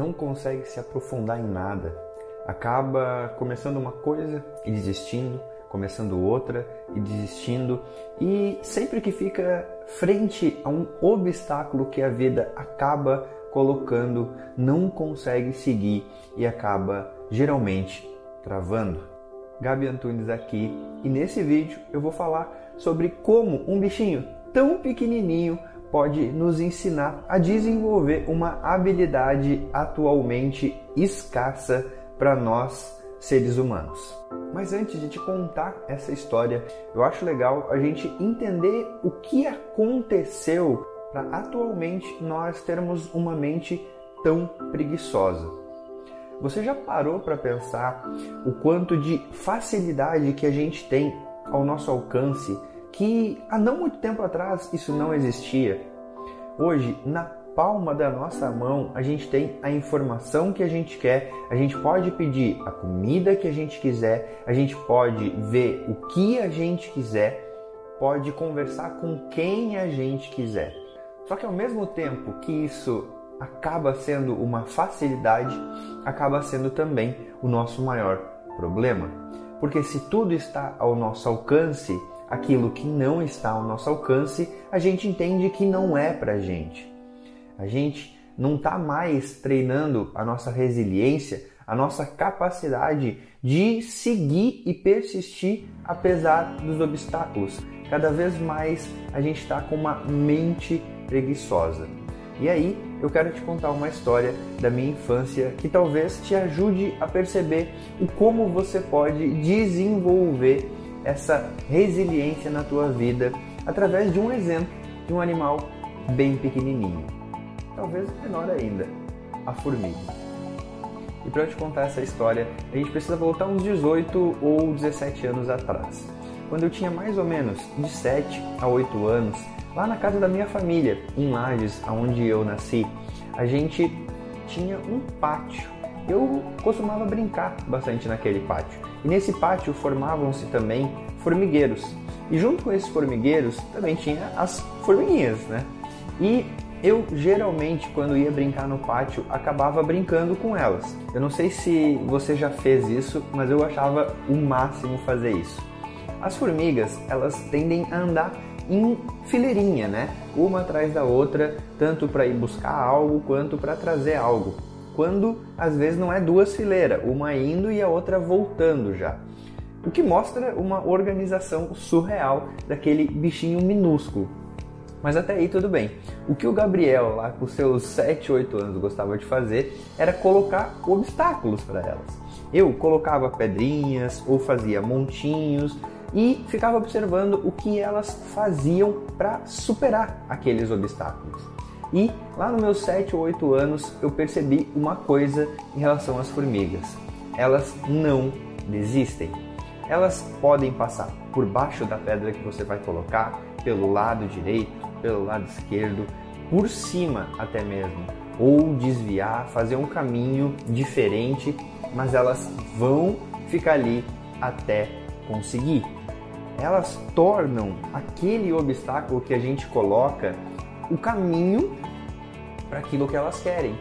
Não consegue se aprofundar em nada. Acaba começando uma coisa e desistindo, começando outra e desistindo, e sempre que fica frente a um obstáculo que a vida acaba colocando, não consegue seguir e acaba geralmente travando. Gabi Antunes aqui e nesse vídeo eu vou falar sobre como um bichinho tão pequenininho pode nos ensinar a desenvolver uma habilidade atualmente escassa para nós seres humanos. Mas antes de te contar essa história, eu acho legal a gente entender o que aconteceu para atualmente nós termos uma mente tão preguiçosa. Você já parou para pensar o quanto de facilidade que a gente tem ao nosso alcance que há não muito tempo atrás isso não existia. Hoje, na palma da nossa mão, a gente tem a informação que a gente quer, a gente pode pedir a comida que a gente quiser, a gente pode ver o que a gente quiser, pode conversar com quem a gente quiser. Só que ao mesmo tempo que isso acaba sendo uma facilidade, acaba sendo também o nosso maior problema. Porque se tudo está ao nosso alcance, aquilo que não está ao nosso alcance, a gente entende que não é para gente. A gente não está mais treinando a nossa resiliência, a nossa capacidade de seguir e persistir apesar dos obstáculos. Cada vez mais a gente está com uma mente preguiçosa. E aí eu quero te contar uma história da minha infância que talvez te ajude a perceber o como você pode desenvolver essa resiliência na tua vida através de um exemplo de um animal bem pequenininho, talvez menor ainda, a formiga. E para te contar essa história, a gente precisa voltar uns 18 ou 17 anos atrás. Quando eu tinha mais ou menos de 7 a 8 anos, lá na casa da minha família, em Lages, onde eu nasci, a gente tinha um pátio. Eu costumava brincar bastante naquele pátio. E nesse pátio formavam-se também formigueiros. E junto com esses formigueiros também tinha as formiguinhas, né? E eu geralmente, quando ia brincar no pátio, acabava brincando com elas. Eu não sei se você já fez isso, mas eu achava o máximo fazer isso. As formigas, elas tendem a andar em fileirinha, né? Uma atrás da outra, tanto para ir buscar algo quanto para trazer algo quando às vezes não é duas fileiras, uma indo e a outra voltando já. O que mostra uma organização surreal daquele bichinho minúsculo. Mas até aí tudo bem. O que o Gabriel, lá com seus 7, 8 anos, gostava de fazer era colocar obstáculos para elas. Eu colocava pedrinhas ou fazia montinhos e ficava observando o que elas faziam para superar aqueles obstáculos. E lá nos meus 7 ou 8 anos eu percebi uma coisa em relação às formigas. Elas não desistem. Elas podem passar por baixo da pedra que você vai colocar, pelo lado direito, pelo lado esquerdo, por cima até mesmo, ou desviar, fazer um caminho diferente, mas elas vão ficar ali até conseguir. Elas tornam aquele obstáculo que a gente coloca o caminho para aquilo que elas querem.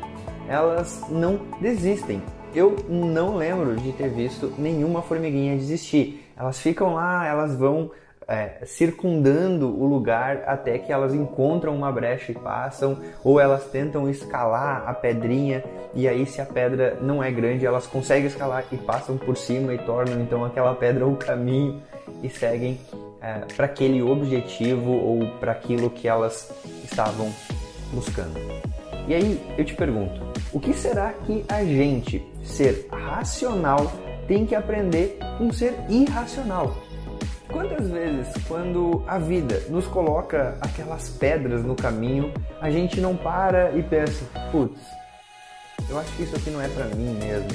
Elas não desistem. Eu não lembro de ter visto nenhuma formiguinha desistir. Elas ficam lá, elas vão é, circundando o lugar até que elas encontram uma brecha e passam, ou elas tentam escalar a pedrinha e aí se a pedra não é grande, elas conseguem escalar e passam por cima e tornam então aquela pedra o caminho e seguem é, para aquele objetivo ou para aquilo que elas estavam buscando. E aí eu te pergunto, o que será que a gente, ser racional, tem que aprender com ser irracional? Quantas vezes, quando a vida nos coloca aquelas pedras no caminho, a gente não para e pensa: putz, eu acho que isso aqui não é para mim mesmo.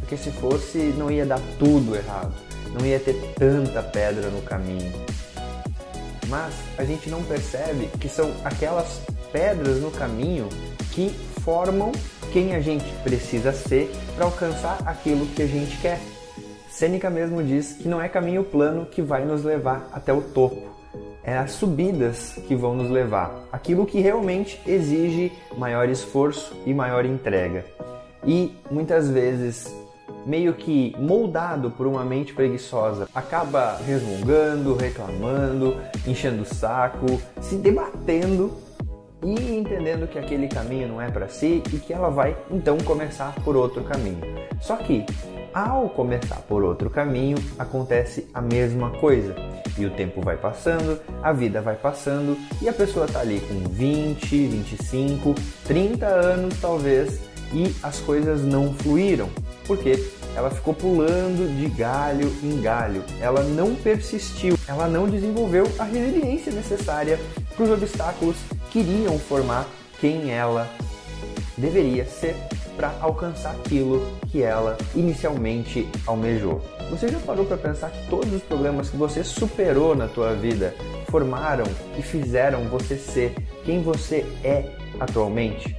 Porque se fosse, não ia dar tudo errado, não ia ter tanta pedra no caminho. Mas a gente não percebe que são aquelas pedras no caminho que formam quem a gente precisa ser para alcançar aquilo que a gente quer. Sêneca mesmo diz que não é caminho plano que vai nos levar até o topo, é as subidas que vão nos levar, aquilo que realmente exige maior esforço e maior entrega. E muitas vezes, meio que moldado por uma mente preguiçosa, acaba resmungando, reclamando, enchendo o saco, se debatendo e entendendo que aquele caminho não é para si e que ela vai então começar por outro caminho. Só que ao começar por outro caminho, acontece a mesma coisa. E o tempo vai passando, a vida vai passando e a pessoa está ali com 20, 25, 30 anos talvez e as coisas não fluíram. Porque ela ficou pulando de galho em galho, ela não persistiu, ela não desenvolveu a resiliência necessária para os obstáculos que iriam formar quem ela deveria ser para alcançar aquilo que ela inicialmente almejou. Você já parou para pensar que todos os problemas que você superou na tua vida formaram e fizeram você ser quem você é atualmente?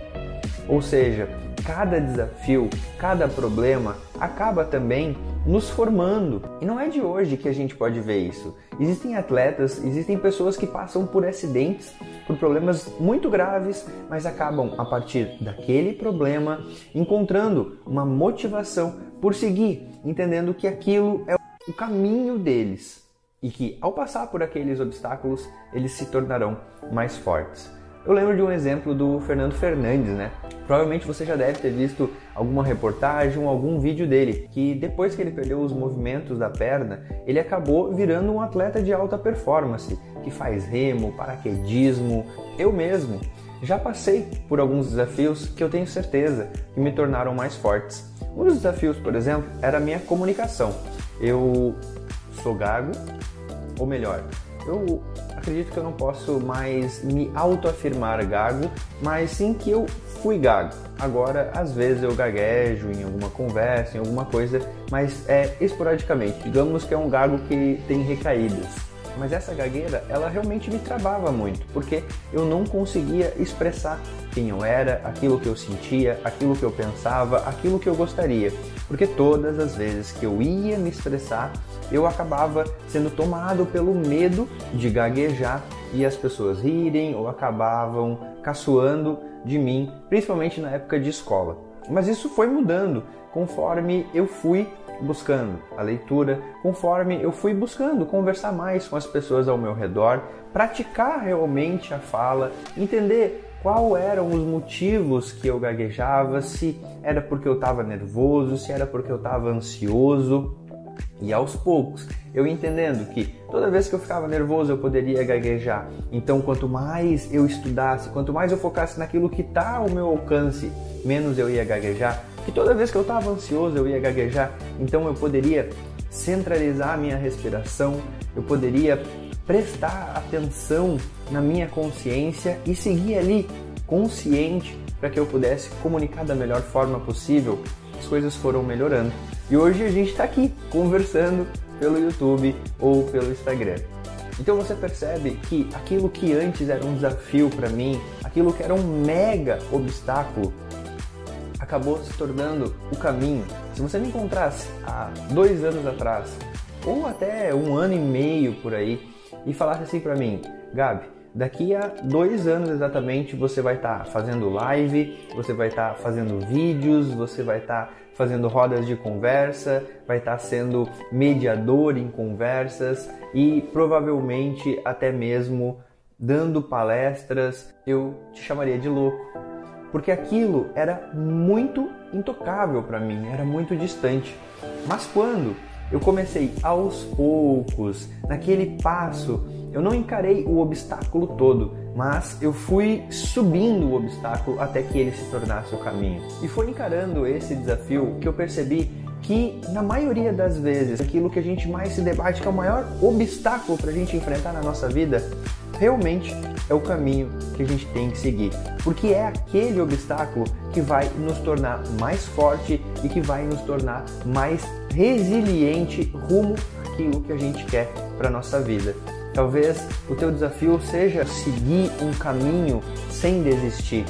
Ou seja, cada desafio, cada problema acaba também nos formando. E não é de hoje que a gente pode ver isso. Existem atletas, existem pessoas que passam por acidentes, por problemas muito graves, mas acabam a partir daquele problema encontrando uma motivação por seguir, entendendo que aquilo é o caminho deles e que ao passar por aqueles obstáculos, eles se tornarão mais fortes. Eu lembro de um exemplo do Fernando Fernandes, né? Provavelmente você já deve ter visto alguma reportagem ou algum vídeo dele, que depois que ele perdeu os movimentos da perna, ele acabou virando um atleta de alta performance, que faz remo, paraquedismo. Eu mesmo já passei por alguns desafios que eu tenho certeza que me tornaram mais fortes. Um dos desafios, por exemplo, era a minha comunicação. Eu sou gago, ou melhor, eu acredito que eu não posso mais me autoafirmar gago, mas sim que eu fui gago. Agora, às vezes eu gaguejo em alguma conversa, em alguma coisa, mas é esporadicamente. Digamos que é um gago que tem recaídas. Mas essa gagueira, ela realmente me travava muito, porque eu não conseguia expressar quem eu era, aquilo que eu sentia, aquilo que eu pensava, aquilo que eu gostaria. Porque todas as vezes que eu ia me expressar, eu acabava sendo tomado pelo medo de gaguejar e as pessoas rirem ou acabavam caçoando de mim, principalmente na época de escola. Mas isso foi mudando conforme eu fui buscando a leitura, conforme eu fui buscando conversar mais com as pessoas ao meu redor, praticar realmente a fala, entender qual eram os motivos que eu gaguejava, se era porque eu estava nervoso, se era porque eu estava ansioso. E aos poucos, eu entendendo que toda vez que eu ficava nervoso eu poderia gaguejar. Então, quanto mais eu estudasse, quanto mais eu focasse naquilo que está ao meu alcance, menos eu ia gaguejar. Que toda vez que eu estava ansioso eu ia gaguejar. Então, eu poderia centralizar a minha respiração, eu poderia prestar atenção na minha consciência e seguir ali consciente para que eu pudesse comunicar da melhor forma possível. As coisas foram melhorando. E hoje a gente está aqui conversando pelo YouTube ou pelo Instagram. Então você percebe que aquilo que antes era um desafio para mim, aquilo que era um mega obstáculo, acabou se tornando o caminho. Se você me encontrasse há dois anos atrás, ou até um ano e meio por aí, e falasse assim para mim, Gabi, daqui a dois anos exatamente você vai estar tá fazendo live, você vai estar tá fazendo vídeos, você vai estar tá fazendo rodas de conversa, vai estar sendo mediador em conversas e provavelmente até mesmo dando palestras, eu te chamaria de louco. Porque aquilo era muito intocável para mim, era muito distante. Mas quando eu comecei aos poucos, naquele passo, eu não encarei o obstáculo todo, mas eu fui subindo o obstáculo até que ele se tornasse o caminho. E foi encarando esse desafio que eu percebi que na maioria das vezes aquilo que a gente mais se debate, que é o maior obstáculo para a gente enfrentar na nossa vida, realmente é o caminho que a gente tem que seguir, porque é aquele obstáculo que vai nos tornar mais forte e que vai nos tornar mais resiliente rumo àquilo que a gente quer para nossa vida. Talvez o teu desafio seja seguir um caminho sem desistir,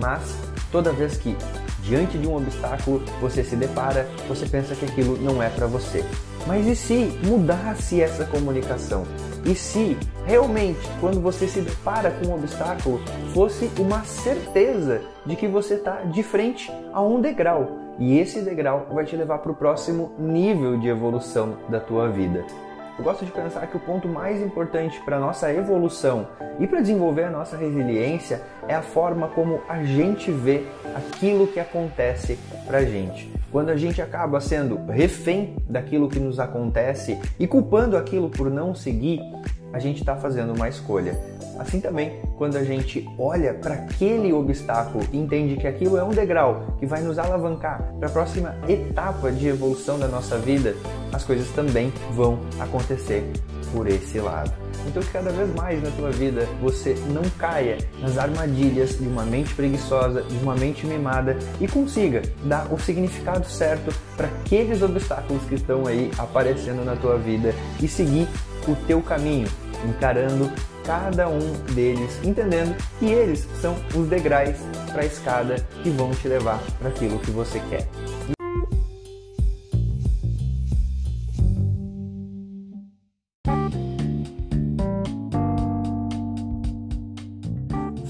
mas toda vez que diante de um obstáculo você se depara, você pensa que aquilo não é para você. Mas e se mudasse essa comunicação? E se realmente, quando você se depara com um obstáculo, fosse uma certeza de que você está de frente a um degrau e esse degrau vai te levar para o próximo nível de evolução da tua vida? Eu gosto de pensar que o ponto mais importante para a nossa evolução e para desenvolver a nossa resiliência é a forma como a gente vê aquilo que acontece para a gente. Quando a gente acaba sendo refém daquilo que nos acontece e culpando aquilo por não seguir, a gente está fazendo uma escolha. Assim também, quando a gente olha para aquele obstáculo e entende que aquilo é um degrau que vai nos alavancar para a próxima etapa de evolução da nossa vida, as coisas também vão acontecer por esse lado. Então que cada vez mais na tua vida você não caia nas armadilhas de uma mente preguiçosa, de uma mente mimada e consiga dar o significado certo para aqueles obstáculos que estão aí aparecendo na tua vida e seguir o teu caminho, encarando cada um deles, entendendo que eles são os degraus para a escada que vão te levar para aquilo que você quer.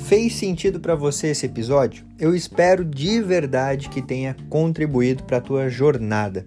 Fez sentido para você esse episódio? Eu espero de verdade que tenha contribuído para a tua jornada.